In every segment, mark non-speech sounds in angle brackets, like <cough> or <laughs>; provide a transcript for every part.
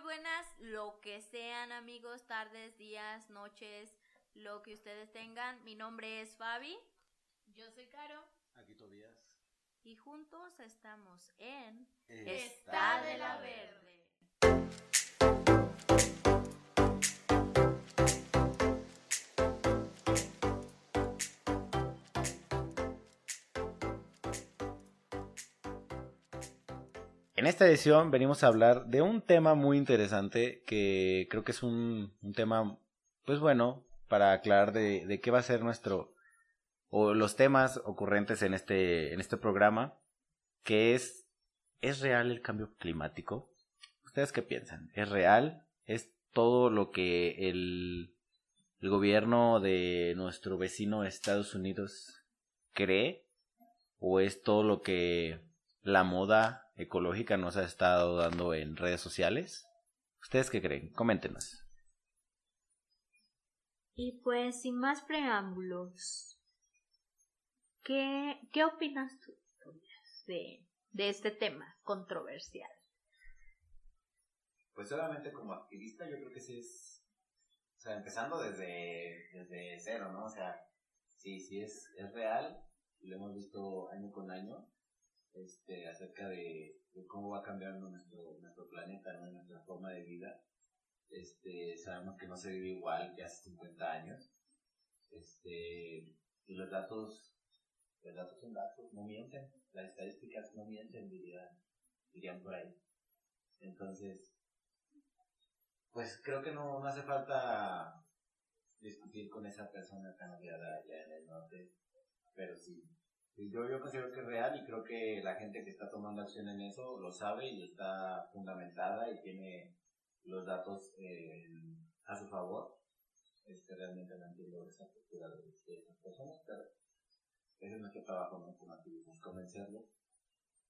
muy buenas, lo que sean amigos, tardes, días, noches, lo que ustedes tengan. Mi nombre es Fabi. Yo soy Caro. Aquí Tobías. Y juntos estamos en Está de la Verde. En esta edición venimos a hablar de un tema muy interesante que creo que es un, tema, pues bueno, para aclarar de, de qué va a ser nuestro, o los temas ocurrentes en este, en este programa, que es, ¿es real el cambio climático? ¿Ustedes qué piensan? ¿Es real? ¿Es todo lo que el, el gobierno de nuestro vecino Estados Unidos cree? ¿O es todo lo que la moda ecológica nos ha estado dando en redes sociales? ¿Ustedes qué creen? Coméntenos. Y pues sin más preámbulos, ¿qué, qué opinas tú de, de este tema controversial? Pues obviamente como activista yo creo que sí es, o sea, empezando desde, desde cero, ¿no? O sea, sí, sí es, es real, lo hemos visto año con año, este, acerca de, cómo va cambiando nuestro, nuestro planeta, nuestra forma de vida. Este, sabemos que no se vive igual que hace 50 años. Este, y los datos, los datos son datos, no mienten. Las estadísticas no mienten, dirían, dirían por ahí. Entonces, pues creo que no, no hace falta discutir con esa persona tan odiada allá en el norte, pero sí, yo, yo considero que es real y creo que la gente que está tomando acción en eso lo sabe y está fundamentada y tiene los datos eh, a su favor. Este, realmente no entiendo esa postura de, de esas personas, pero ese es nuestro trabajo ¿no? como activistas, convencerlos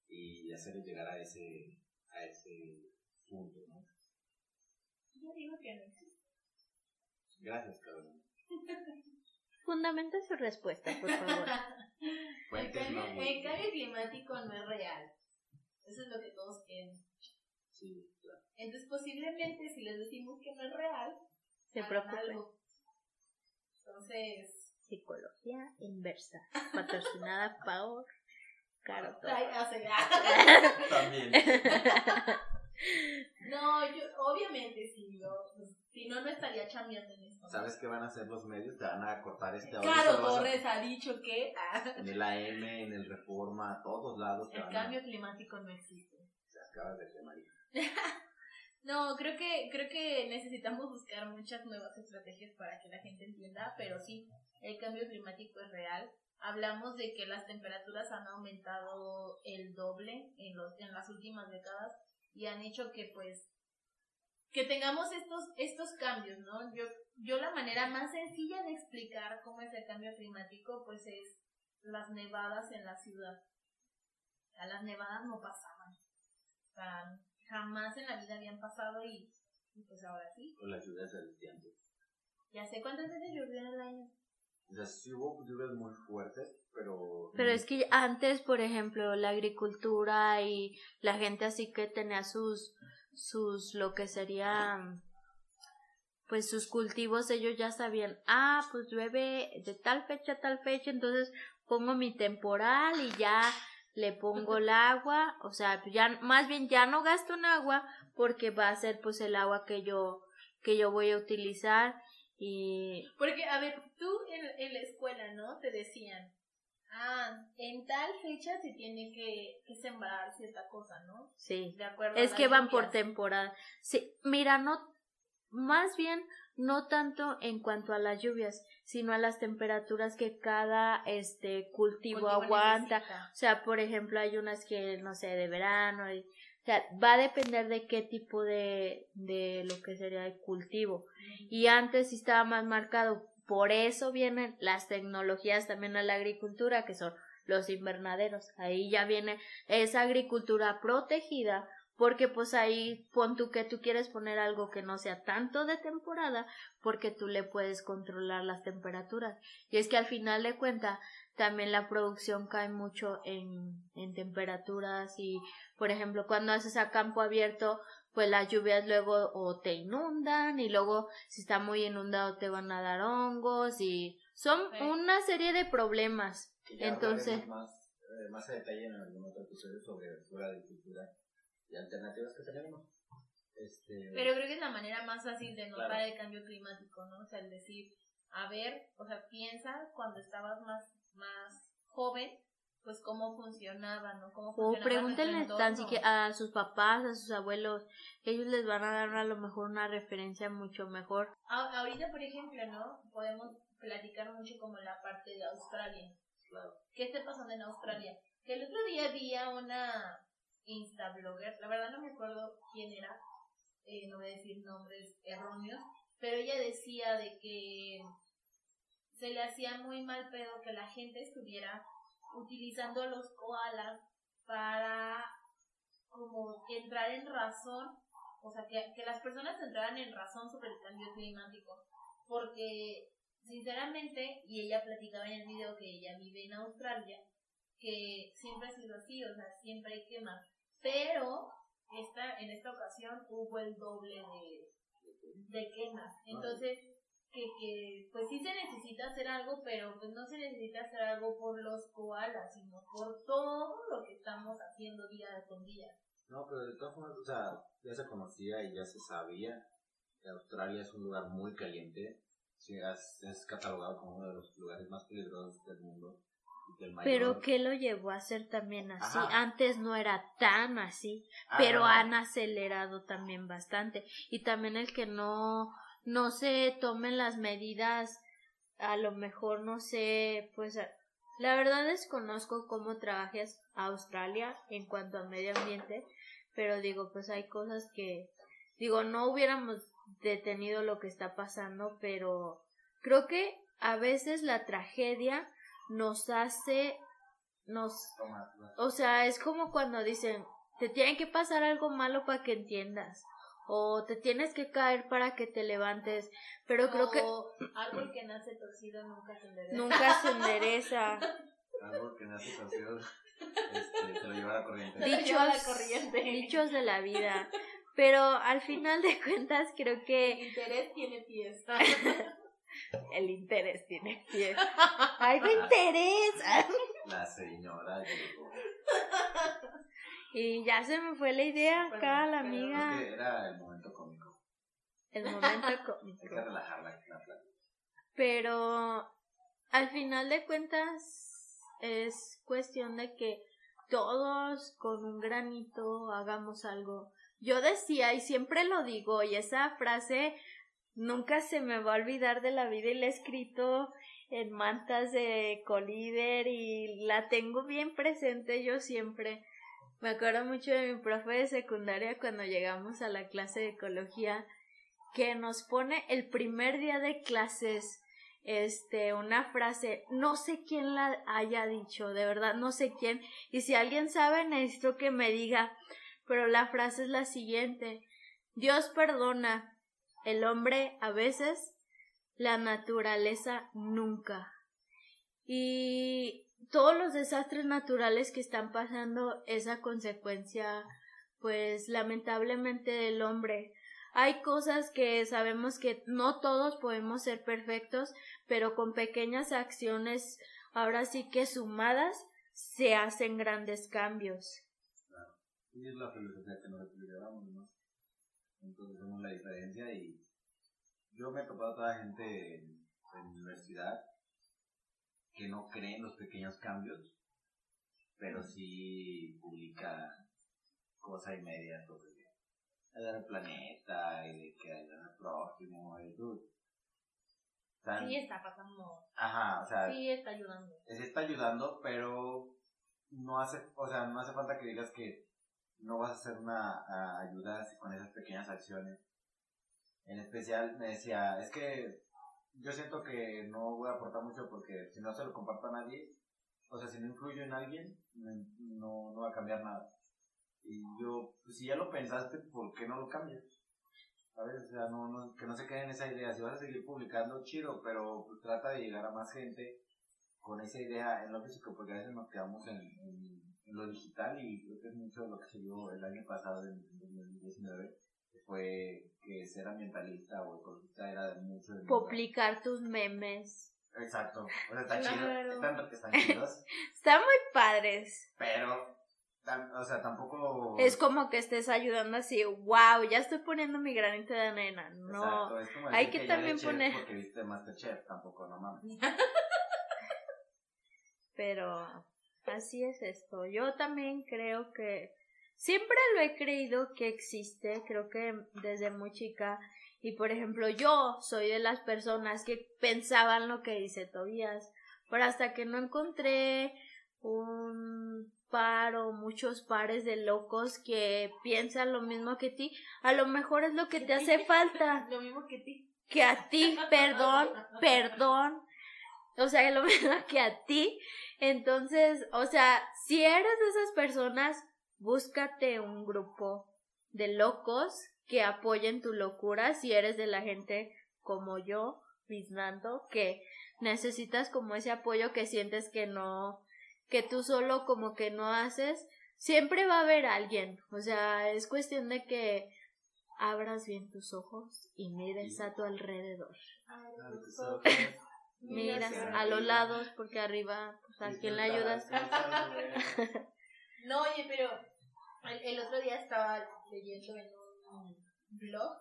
y hacerles llegar a ese, a ese punto. ¿no? Yo digo que no. Gracias, Carolina. <laughs> Fundamenta su respuesta, por favor. <laughs> el, cambio, no el cambio climático no es real. Eso es lo que todos quieren. Sí, claro. Entonces, posiblemente, si les decimos que no es real, Se preocupen. algo. Entonces, Psicología inversa, patrocinada <laughs> por Caro También. <laughs> No, yo, obviamente sí, yo, pues, si no, no estaría chambeando en esto. ¿Sabes qué van a hacer los medios? Te van a cortar este audio. Claro, vas a- Torres ha dicho que ah, En el AM, en el Reforma, a todos lados. el a- cambio climático no existe. Se acabas de quemar. <laughs> No, creo que, creo que necesitamos buscar muchas nuevas estrategias para que la gente entienda, pero sí, el cambio climático es real. Hablamos de que las temperaturas han aumentado el doble en los, en las últimas décadas y han hecho que pues que tengamos estos, estos cambios, ¿no? Yo, yo la manera más sencilla de explicar cómo es el cambio climático, pues es las nevadas en la ciudad. O sea, las nevadas no pasaban. O sea, jamás en la vida habían pasado y, y pues ahora sí. Con las lluvias del tiempo. Ya sé cuántas veces llovió en el año. O sea, sí hubo lluvias muy fuertes, pero... Pero es que antes, por ejemplo, la agricultura y la gente así que tenía sus, sus, lo que sería, pues sus cultivos, ellos ya sabían, ah, pues llueve de tal fecha a tal fecha, entonces pongo mi temporal y ya le pongo el agua, o sea, ya, más bien ya no gasto en agua porque va a ser pues el agua que yo, que yo voy a utilizar y Porque, a ver, tú en, en la escuela, ¿no? Te decían, ah, en tal fecha se tiene que, que sembrar cierta cosa, ¿no? sí. De acuerdo. Es que van por temporada. Sí, mira, no, más bien no tanto en cuanto a las lluvias, sino a las temperaturas que cada este cultivo, Cultivo aguanta. necesita. O sea, por ejemplo, hay unas que, no sé, de verano. y- o sea, va a depender de qué tipo de, de lo que sería el cultivo. Y antes sí estaba más marcado. Por eso vienen las tecnologías también a la agricultura, que son los invernaderos. Ahí ya viene esa agricultura protegida, porque pues ahí pon tú que tú quieres poner algo que no sea tanto de temporada, porque tú le puedes controlar las temperaturas. Y es que al final de cuenta, también la producción cae mucho en, en temperaturas y, por ejemplo, cuando haces a campo abierto, pues las lluvias luego o te inundan y luego si está muy inundado te van a dar hongos y son Sí. una serie de problemas. Ya Entonces- Más, eh, más a detalle en algún otro episodio sobre la agricultura y alternativas que tenemos. Este, Pero creo que es la manera más fácil de notar Claro. el cambio climático, ¿no? O sea, el decir, a ver, o sea, piensa cuando estabas más, más joven, pues cómo funcionaba, ¿no? Cómo O funcionaba pregúntenle tan siquiera a sus papás, a sus abuelos, ellos les van a dar a lo mejor una referencia mucho mejor. A- ahorita, por ejemplo, ¿no? Podemos platicar mucho como la parte de Australia. ¿Qué está pasando en Australia? Que el otro día vi a una instablogger, la verdad no me acuerdo quién era, eh, no voy a decir nombres erróneos, pero ella decía de que se le hacía muy mal pedo que la gente estuviera utilizando a los koalas para como entrar en razón, o sea, que, que las personas entraran en razón sobre el cambio climático, porque sinceramente, y ella platicaba en el video que ella vive en Australia, que siempre ha sido así, o sea, siempre hay quemas, pero esta, en esta ocasión hubo el doble de, de quemas, entonces que, que pues sí se necesita hacer algo, pero pues no se necesita hacer algo por los koalas, sino por todo lo que estamos haciendo día con día. No, pero de todas formas, o sea, ya se conocía y ya se sabía que Australia es un lugar muy caliente. Sí, es, es catalogado como uno de los lugares más peligrosos del mundo. Y que el mayor- Pero ¿qué lo llevó a ser también así? Ajá. Antes no era tan así, pero han acelerado también bastante. Y también el que no, no se tomen las medidas, a lo mejor no sé, pues la verdad desconozco cómo trabajas Australia en cuanto a medio ambiente, pero digo, pues hay cosas que, digo, no hubiéramos detenido lo que está pasando, pero creo que a veces la tragedia nos hace, nos o sea, es como cuando dicen, te tiene que pasar algo malo para que entiendas. O te tienes que caer para que te levantes. Pero creo que O árbol que nace torcido nunca se endereza. nunca se endereza. Algo que nace torcido, este, se lo lleva la corriente. Di- lleva la Dichos, corriente. dichos de la vida. Pero al final de cuentas creo El que interés tiene pies. el interés tiene pie. <laughs> ¡Algo interés! La señora llegó. Y ya se me fue la idea acá, la Es amiga. que era el momento cómico. El momento <laughs> Hay cómico. que relajar la, la plática. pero al final de cuentas es cuestión de que todos con un granito hagamos algo. Yo decía y siempre lo digo y esa frase nunca se me va a olvidar de la vida y la he escrito en mantas de colíder y la tengo bien presente yo siempre. Me acuerdo mucho de mi profe de secundaria cuando llegamos a la clase de ecología que nos pone el primer día de clases este una frase no sé quién la haya dicho de verdad no sé quién y si alguien sabe necesito que me diga pero la frase es la siguiente Dios perdona el hombre a veces la naturaleza nunca y todos los desastres naturales que están pasando es a consecuencia pues lamentablemente del hombre hay cosas que sabemos que no todos podemos ser perfectos, pero con pequeñas acciones, ahora sí que sumadas, se hacen grandes cambios. Y es la filosofía que nos llevamos. Entonces vemos la diferencia y yo me he topado a toda gente en, en universidad que no cree en los pequeños cambios, pero sí publica cosa y media sobre ayudar al planeta y de que ayudar al próximo y todo. Sí está pasando. Ajá, o sea, Sí está ayudando. sí está ayudando, pero no hace, o sea, no hace falta que digas que no vas a hacer una a, ayuda con esas pequeñas acciones. En especial me decía, es que yo siento que no voy a aportar mucho porque si no se lo comparto a nadie, o sea, si no influyo en alguien, no, no, va a cambiar nada. Y yo, pues si ya lo pensaste, ¿por qué no lo cambias? ¿Sabes? O sea, no, no, que no se quede en esa idea. Si vas a seguir publicando, chido, pero trata de llegar a más gente con esa idea en lo físico, porque a veces nos quedamos en, en, lo digital y creo que es mucho lo que se vio el año pasado, en 2019, que fue que ser ambientalista o ecologista era de mucho de Publicar tus memes. Exacto, o sea, está chido, están, están chidos. <laughs> Están muy padres. Pero o sea, tampoco... Es como que estés ayudando así, wow, ya estoy poniendo mi granito de arena. No, es como hay que, también poner... Porque viste Masterchef, tampoco, no mames. <laughs> Pero así es esto. Yo también creo que siempre lo he creído que existe, creo que desde muy chica. Y por ejemplo, yo soy de las personas que pensaban lo que dice Tobías, pero hasta que no encontré un par o muchos pares de locos que piensan lo mismo que ti, a lo mejor es lo que te hace falta. <laughs> Lo mismo que ti. Que a ti, perdón, perdón. O sea, <laughs> lo mismo que a ti. Entonces, o sea, si eres de esas personas, búscate un grupo de locos que apoyen tu locura. Si eres de la gente como yo, Biznando, que necesitas como ese apoyo que sientes que no que tú solo como que no haces, siempre va a haber alguien. O sea, es cuestión de que abras bien tus ojos y mires a tu alrededor. Miras a los lados porque arriba, pues, ¿a quién le ayudas? <laughs> no, oye, pero el, otro día estaba leyendo en un blog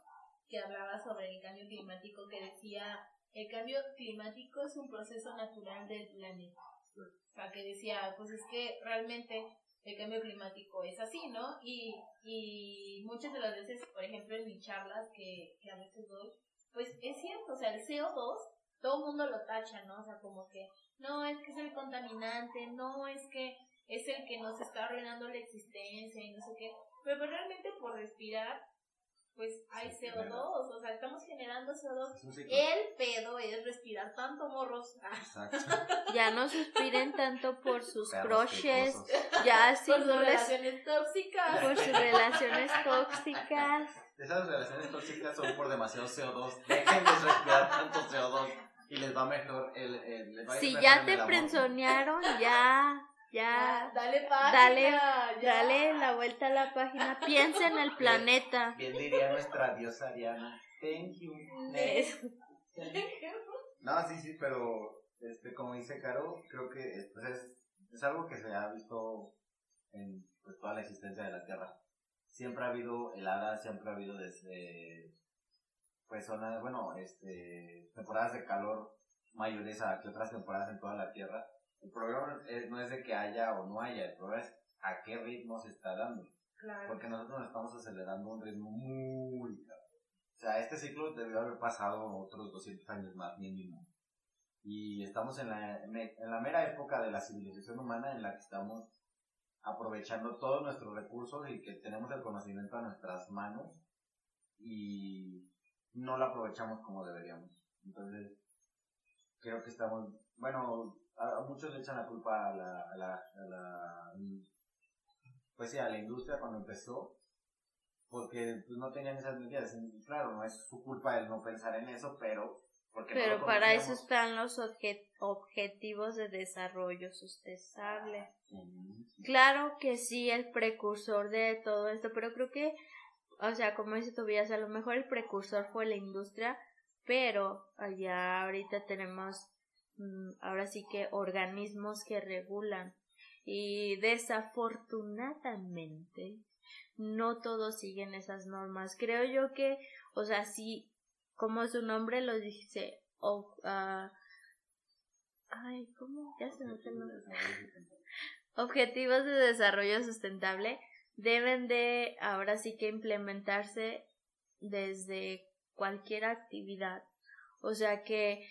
que hablaba sobre el cambio climático que decía el cambio climático es un proceso natural del planeta. O sea, que decía, pues es que realmente el cambio climático es así, ¿no? Y, y muchas de las veces, por ejemplo, en mis charlas que, que a veces doy, pues es cierto, o sea, el CO2, todo el mundo lo tacha, ¿no? O sea, como que, no, es que es el contaminante, no, es que es el que nos está arruinando la existencia y no sé qué. Pero pues, realmente por respirar pues hay CO2, o sea, estamos generando CO2. El pedo es respirar tanto morros. <laughs> Exacto. ya no suspiren tanto por sus croches, ya si por sus relaciones tóxicas. Por sus relaciones tóxicas. Esas relaciones tóxicas son por demasiado CO2. Dejen de respirar tanto CO2 y les va mejor el, el les va si mejor ya te frenzonearon, ya ya, dale página, dale, dale la vuelta a la página, <laughs> piensa en el planeta. Bien, diría nuestra diosa Ariana, thank you. No, sí, sí, pero este, como dice Caro, creo que pues es, es algo que se ha visto en pues, toda la existencia de la Tierra. Siempre ha habido heladas, siempre ha habido desde, pues zonas, bueno, este, temporadas de calor mayores a que otras temporadas en toda la Tierra el problema no es de que haya o no haya, el problema es a qué ritmo se está dando. Porque nosotros nos estamos acelerando a un ritmo muy O sea, este ciclo debió haber pasado otros 200 años más mínimo. Y estamos en la, en la mera época de la civilización humana en la que estamos aprovechando todos nuestros recursos y que tenemos el conocimiento a nuestras manos y no lo aprovechamos como deberíamos. Entonces, creo que estamos, bueno, a, muchos le echan la culpa a la, a la, a la, pues sí, a la industria cuando empezó, porque pues, no tenían esas medidas. Claro, no es su culpa el no pensar en eso, pero... Porque pero para eso están los objetivos de desarrollo sustentable. Claro que sí, el precursor de todo esto, pero creo que, o sea, como dice Tobias, a lo mejor el precursor fue la industria, pero allá ahorita tenemos ahora sí que organismos que regulan y desafortunadamente no todos siguen esas normas. Creo yo que, o sea, sí, como su nombre lo dice, ah, ay, ¿cómo? Ya se me Objetivos de desarrollo sustentable deben de ahora sí que implementarse desde cualquier actividad. O sea que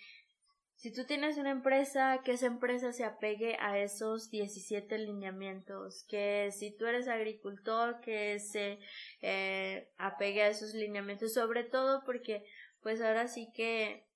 si tú tienes una empresa, que esa empresa se apegue a esos 17 lineamientos, que si tú eres agricultor, que se eh, apegue a esos lineamientos, sobre todo porque pues ahora sí que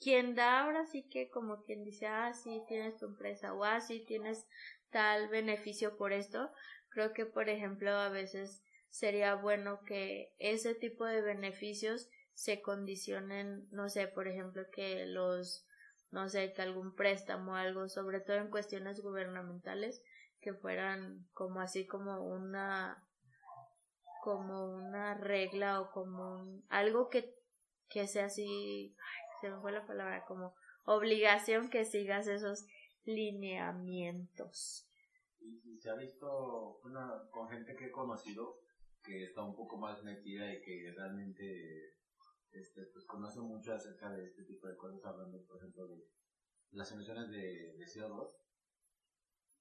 quien da, ahora sí que como quien dice, ah, sí tienes tu empresa o ah, sí tienes tal beneficio por esto, creo que por ejemplo a veces sería bueno que ese tipo de beneficios se condicionen, no sé, por ejemplo, que los no sé, que algún préstamo o algo, sobre todo en cuestiones gubernamentales, que fueran como así como una como una regla o como un, algo que, que sea así, se me fue la palabra, como obligación que sigas esos lineamientos. Y, se ha visto con gente que he conocido que está un poco más metida y que realmente este, pues conoce mucho acerca de este tipo de cosas, hablando por ejemplo de las emisiones de, de CO2,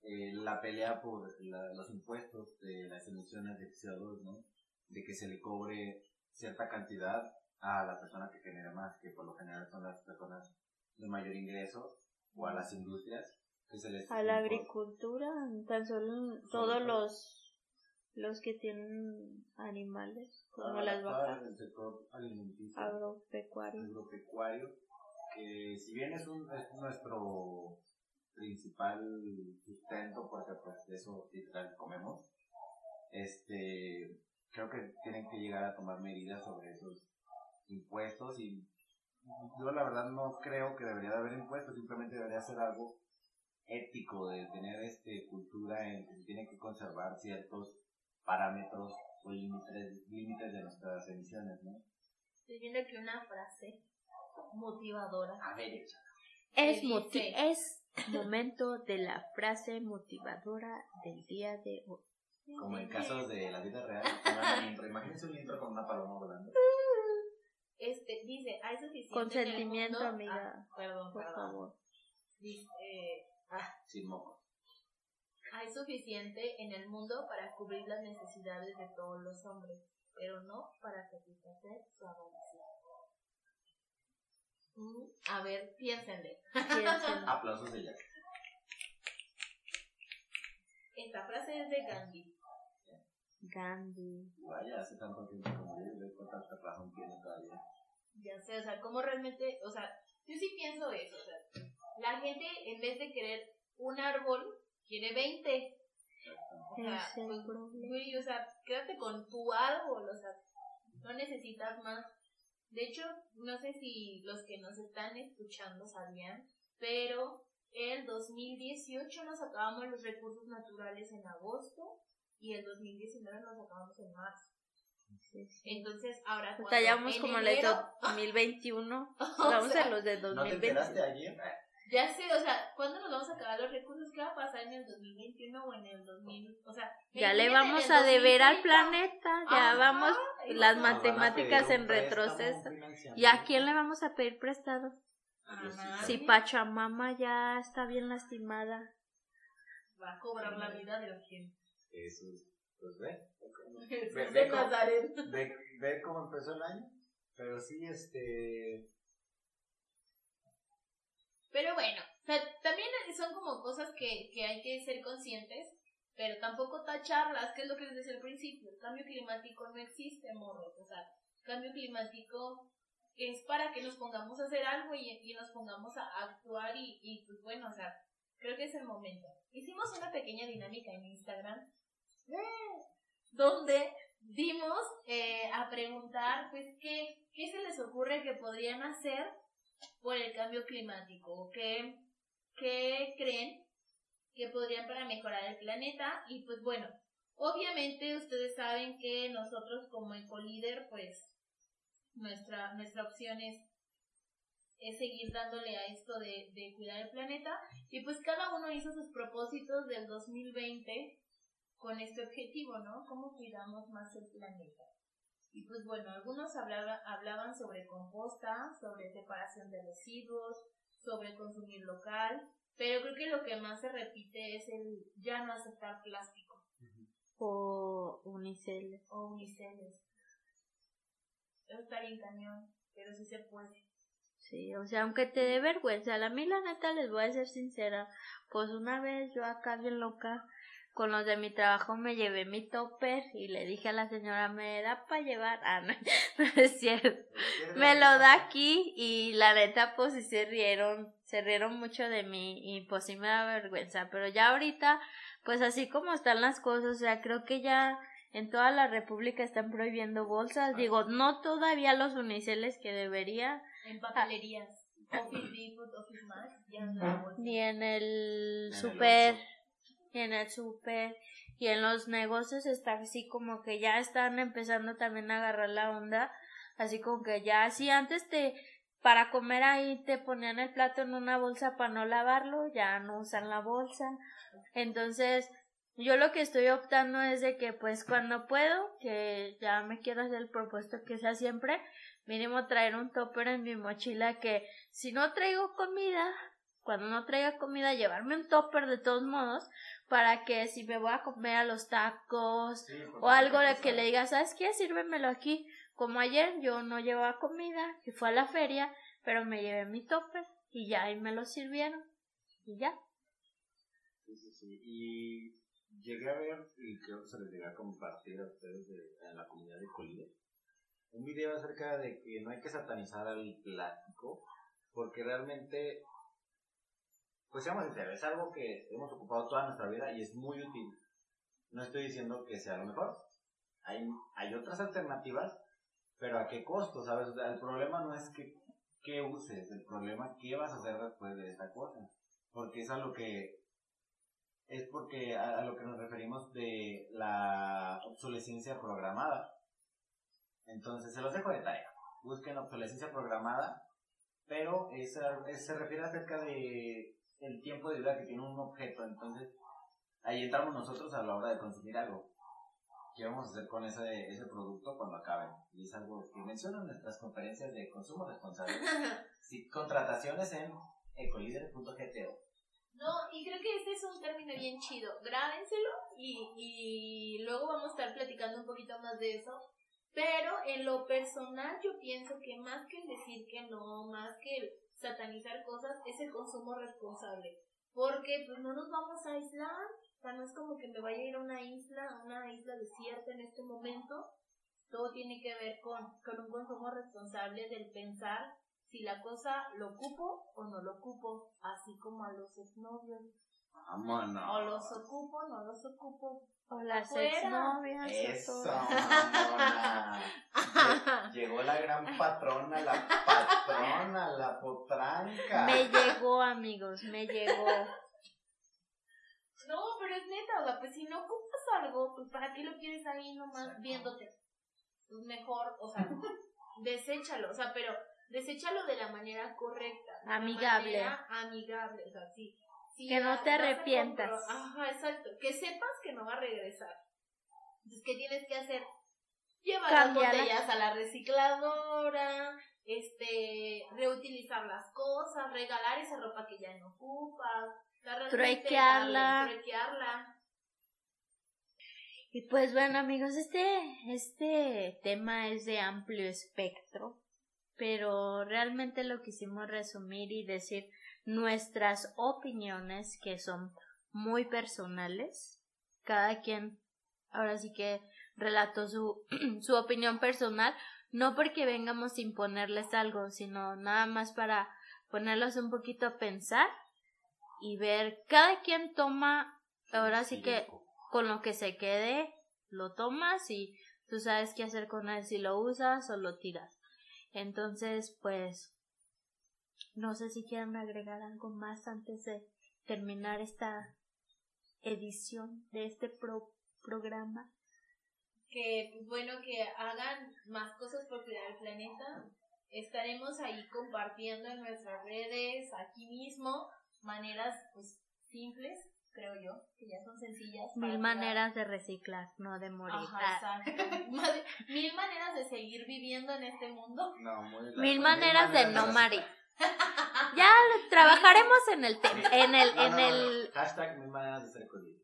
eh, la pelea por los impuestos de las emisiones de CO2, ¿no? De que se le cobre cierta cantidad a la persona que genera más, que por lo general son las personas de mayor ingreso, o a las industrias, que se les... A la agricultura, tan solo todos. los los que tienen animales, como las vacas. El sector alimenticio. Agropecuario. Agropecuario, que si bien es, un, es nuestro principal sustento, porque pues de eso literal comemos, este, creo que tienen que llegar a tomar medidas sobre esos impuestos y yo la verdad no creo que debería de haber impuestos, simplemente debería ser algo ético de tener este cultura en que se tiene que conservar ciertos parámetros o límites, límites de nuestras emisiones, ¿no? Estoy viendo aquí una frase motivadora. A ver, es, es momento de la frase motivadora del día de hoy. Como en casos de la vida real, imagínense un intro con una paloma volando. Este, dice, hay suficiente. Consentimiento, amiga. Ah, perdón, por favor. Dice, eh, ah. Sin moco. Hay suficiente en el mundo para cubrir las necesidades de todos los hombres, pero no para satisfacer su avaricia. Mm, a ver, piénsenle. <laughs> Aplausos de Jack. Esta frase es de Gandhi. Gandhi. Vaya, hace tanto tiempo como yo, de tanta razón tiene todavía. Ya sé, o sea, como realmente, o sea, yo sí pienso eso, o sea, la gente en vez de querer un árbol, quiere 20. O sea, pues, o sea, quédate con tu árbol, o sea, no necesitas más. De hecho, no sé si los que nos están escuchando sabían, pero el 2018 nos acabamos los recursos naturales en agosto y el 2019 nos acabamos en marzo. Entonces, ahora Estallamos como en el 2021. Vamos a los de 2020. ¿No te enteraste ayer? Ya sé, o sea, ¿cuándo nos vamos a acabar los recursos? ¿Qué va a pasar en el 2021 o en el 2000? O sea, ya le vamos a deber al planeta, ya vamos las matemáticas en retroceso. ¿Y a quién le vamos a pedir prestado? Si Pachamama ya está bien lastimada. Va a cobrar la vida de la gente. Eso, pues ve. Ve, ve, cómo, ve, ve cómo empezó el año. Pero sí, este pero bueno, también son como cosas que, que hay que ser conscientes, pero tampoco tacharlas, que es lo que les decía al principio. El cambio climático no existe, morros. O sea, cambio climático es para que nos pongamos a hacer algo y, y nos pongamos a actuar y, y pues bueno, o sea, creo que es el momento. Hicimos una pequeña dinámica en Instagram donde dimos eh, a preguntar pues qué, qué se les ocurre que podrían hacer por el cambio climático? ¿Qué, qué creen que podrían para mejorar el planeta? Y pues bueno, obviamente ustedes saben que nosotros como ecolíder, pues nuestra, nuestra opción es, es seguir dándole a esto de, de cuidar el planeta. Y pues cada uno hizo sus propósitos del 2020 con este objetivo, ¿no? ¿Cómo cuidamos más el planeta? Y pues bueno, algunos hablaba, hablaban sobre composta, sobre separación de residuos, sobre consumir local, pero creo que lo que más se repite es el ya no aceptar plástico. O uniceles. O uniceles. Eso está bien cañón, pero sí se puede. Sí, o sea, aunque te dé vergüenza, a mí la neta les voy a ser sincera, pues una vez yo acá bien loca, con los de mi trabajo me llevé mi topper y le dije a la señora, ¿me da para llevar? Ah, no, <laughs> es cierto. Me lo da aquí y la neta pues sí se rieron, se rieron mucho de mí y pues sí me da vergüenza, pero ya ahorita pues así como están las cosas, o sea, creo que ya en toda la república están prohibiendo bolsas, digo, no todavía los uniceles que debería. En papelerías. Office Depot, Office Max, ya Ni en el super en el súper y en los negocios está así como que ya están empezando también a agarrar la onda, así como que ya si antes te para comer ahí te ponían el plato en una bolsa para no lavarlo, ya no usan la bolsa. Entonces, yo lo que estoy optando es de que pues cuando puedo, que ya me quiero hacer el propuesto que sea siempre, mínimo traer un topper en mi mochila que si no traigo comida, cuando no traiga comida, llevarme un topper de todos modos, para que si me voy a comer a los tacos o algo de que le diga, ¿sabes qué? Sírvemelo aquí. Como ayer yo no llevaba comida, que fue a la feria, pero me llevé mi topper y ya ahí me lo sirvieron y ya. Sí, sí, sí. Y llegué a ver, y creo que se les llegué a compartir a ustedes de, en la comunidad de Colide, un video acerca de que no hay que satanizar al plástico, porque realmente, pues seamos sinceros, es algo que hemos ocupado toda nuestra vida y es muy útil. No estoy diciendo que sea lo mejor. Hay, hay otras alternativas, pero ¿a qué costo? ¿Sabes? El problema no es que, que uses, el problema qué vas a hacer después de esta cosa. Porque es a lo que es porque a, lo que nos referimos de la obsolescencia programada. Entonces, se los dejo de tarea. Busquen obsolescencia programada, pero es, se refiere acerca de el tiempo de vida que tiene un objeto. Entonces, ahí entramos nosotros a la hora de consumir algo. ¿Qué vamos a hacer con ese, ese producto cuando acabe? Y es algo que mencionan nuestras conferencias de consumo responsable. <laughs> sí, contrataciones en ecolider.gto. No, y creo que este es un término bien chido. Grábenselo y, y luego vamos a estar platicando un poquito más de eso. Pero en lo personal yo pienso que más que el decir que no, más que el satanizar cosas, es el consumo responsable. Porque pues no nos vamos a aislar. O sea, no es como que me vaya a ir a una isla, a una isla desierta en este momento. Todo tiene que ver con, con un consumo responsable del pensar si la cosa lo ocupo o no lo ocupo, así como a los exnovios. Vámonos. O los ocupo, no los ocupo. O las exnovias. Eso. <laughs> Llegó la gran patrona, la patrona, la potranca. Me llegó, amigos, me llegó. No, pero es neta, o sea, pues si no ocupas algo, pues ¿para qué lo quieres ahí nomás viéndote? Pues mejor, o sea, <laughs> deséchalo, o sea, pero deséchalo de la manera correcta. Amigable. De la manera amigable, o sea, sí. Sí que no te arrepientas. Ajá, exacto. Que sepas que no va a regresar. Entonces, ¿qué tienes que hacer? Llevar las botellas a la recicladora, este, reutilizar las cosas, regalar esa ropa que ya no ocupas, truequearla. truequearla. Y pues bueno amigos, este, este tema es de amplio espectro pero realmente lo quisimos resumir y decir nuestras opiniones que son muy personales. Cada quien ahora sí que relató su, <clears throat> su opinión personal, no porque vengamos a imponerles algo, sino nada más para ponerlos un poquito a pensar y ver, cada quien toma, ahora sí que con lo que se quede, lo tomas y tú sabes qué hacer con él, si lo usas o lo tiras. Entonces, pues, no sé si quieren agregar algo más antes de terminar esta edición de este pro programa. Que, pues bueno, que hagan más cosas por cuidar el planeta. Estaremos ahí compartiendo en nuestras redes, aquí mismo, maneras, pues, simples creo yo, que ya son sencillas. Mil maneras de reciclar, no de morir. Ajá, exacto. <laughs> Mil maneras de seguir viviendo en este mundo. No, muy Mil, Mil maneras, de no morir. Ya trabajaremos en el tema, en el, no, en no, el. Hashtag mil maneras de ser colíder.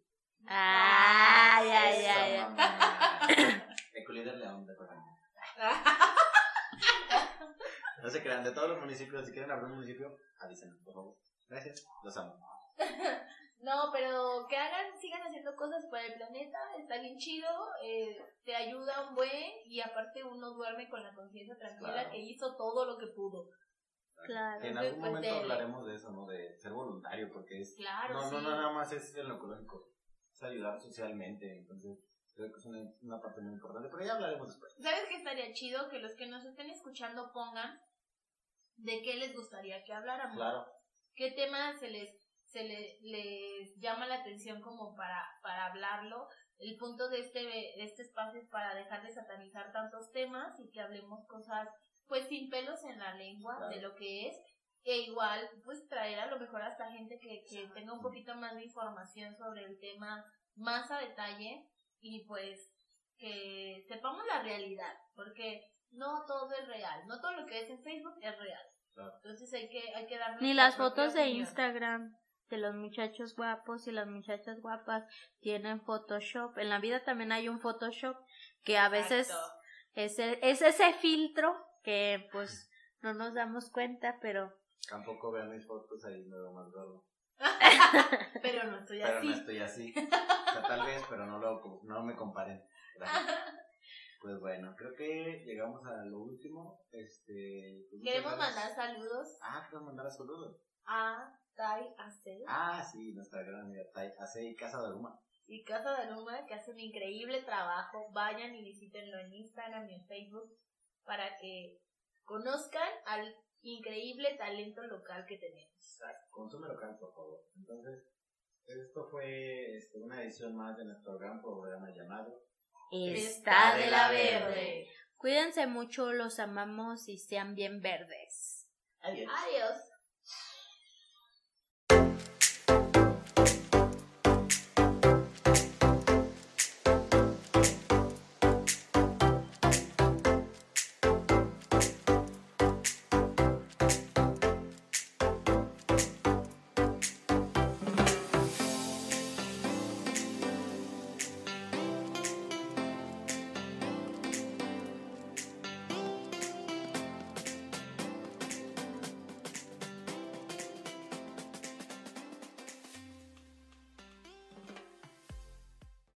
Ah, ya, ya, ya. Ecolíder León, de No se crean, de todos los municipios, si quieren abrir un municipio, avísenos, por favor. Gracias, los amo. No, pero que hagan, sigan haciendo cosas para el planeta, está bien chido, eh, te ayuda un buen y aparte uno duerme con la conciencia tranquila Claro. que hizo todo lo que pudo. Claro. Que en algún pues, momento de- hablaremos de eso, ¿no? De ser voluntario, porque es. Claro, no, sí. no, no, nada más es en lo ecológico, es ayudar socialmente, entonces creo que es una, una parte muy importante, pero ya hablaremos después. ¿Sabes qué estaría chido? Que los que nos estén escuchando pongan de qué les gustaría que habláramos. Claro. ¿Qué tema se les, se le, les llama la atención como para, para hablarlo. El punto de este, de este espacio es para dejar de satanizar tantos temas y que hablemos cosas pues sin pelos en la lengua de lo que es e igual pues traer a lo mejor hasta gente que, que tenga un poquito más de información sobre el tema más a detalle y pues que sepamos la realidad porque no todo es real, no todo lo que es en Facebook es real. Entonces hay que, hay que darle Ni las fotos de Instagram de los muchachos guapos y las muchachas guapas tienen Photoshop. En la vida también hay un Photoshop que a veces es, es ese filtro que pues no nos damos cuenta, pero... Tampoco vean mis fotos ahí me veo más gordo. <laughs> pero no estoy así. Pero no estoy así. O sea, tal vez, pero no, lo, no me comparen. <laughs> Pues bueno, creo que llegamos a lo último. Este, pues Queremos mandar saludos. Ah, queremos mandar saludos. A Tai Ace. Ah, sí, nuestra gran amiga Tai Ace y Casa de Aruma. Y Casa de Aruma, que hace un increíble trabajo. Vayan y visítenlo en Instagram y en Facebook para que conozcan al increíble talento local que tenemos. Exacto, consume local, por favor. Entonces, esto fue este, una edición más de nuestro gran programa llamado Está de la verde. Cuídense mucho, los amamos y sean bien verdes. Adiós. Adiós.